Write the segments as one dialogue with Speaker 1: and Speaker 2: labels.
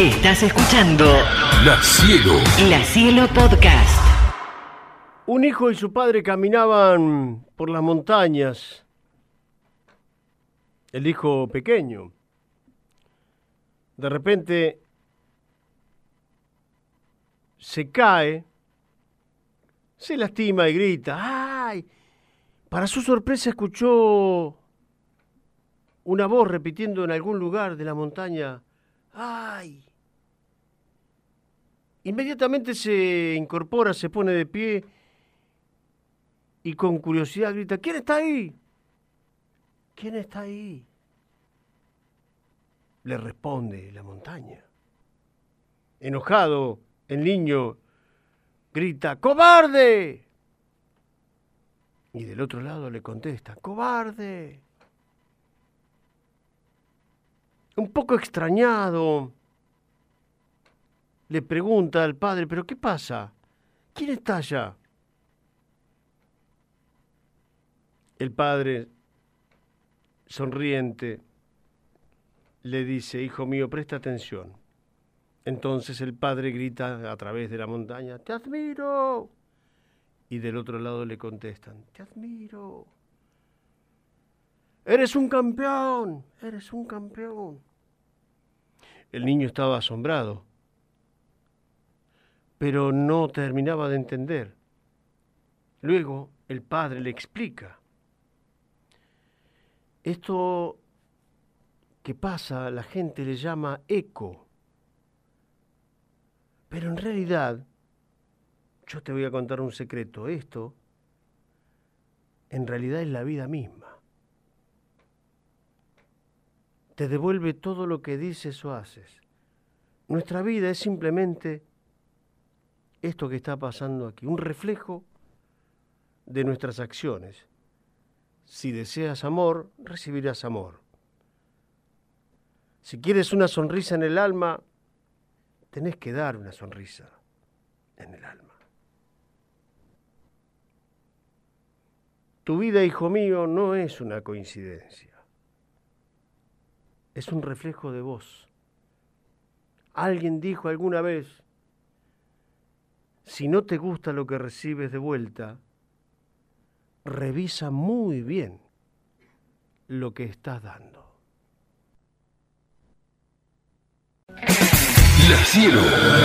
Speaker 1: Estás escuchando
Speaker 2: La Cielo.
Speaker 1: La Cielo Podcast.
Speaker 3: Un hijo y su padre caminaban por las montañas. El hijo pequeño. De repente se cae, se lastima y grita. ¡Ay! Para su sorpresa escuchó una voz repitiendo en algún lugar de la montaña. ¡Ay! Inmediatamente se incorpora, se pone de pie y con curiosidad grita, ¿quién está ahí? ¿Quién está ahí? Le responde la montaña. Enojado, el niño grita, ¡cobarde! Y del otro lado le contesta, ¡cobarde! Un poco extrañado, le pregunta al padre, ¿pero qué pasa? ¿Quién está allá? El padre, sonriente, le dice, hijo mío, presta atención. Entonces el padre grita a través de la montaña, te admiro. Y del otro lado le contestan, te admiro. Eres un campeón, eres un campeón. El niño estaba asombrado, pero no terminaba de entender. Luego el padre le explica. Esto que pasa la gente le llama eco. Pero en realidad, yo te voy a contar un secreto. Esto, en realidad, es la vida misma. Te devuelve todo lo que dices o haces. Nuestra vida es simplemente esto que está pasando aquí, un reflejo de nuestras acciones. Si deseas amor, recibirás amor. Si quieres una sonrisa en el alma, tenés que dar una sonrisa en el alma. Tu vida, hijo mío, no es una coincidencia. Es un reflejo de vos. Alguien dijo alguna vez, si no te gusta lo que recibes de vuelta, revisa muy bien lo que estás dando.
Speaker 2: La Cielo.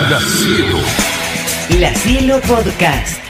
Speaker 2: La Cielo.
Speaker 1: La Cielo Podcast.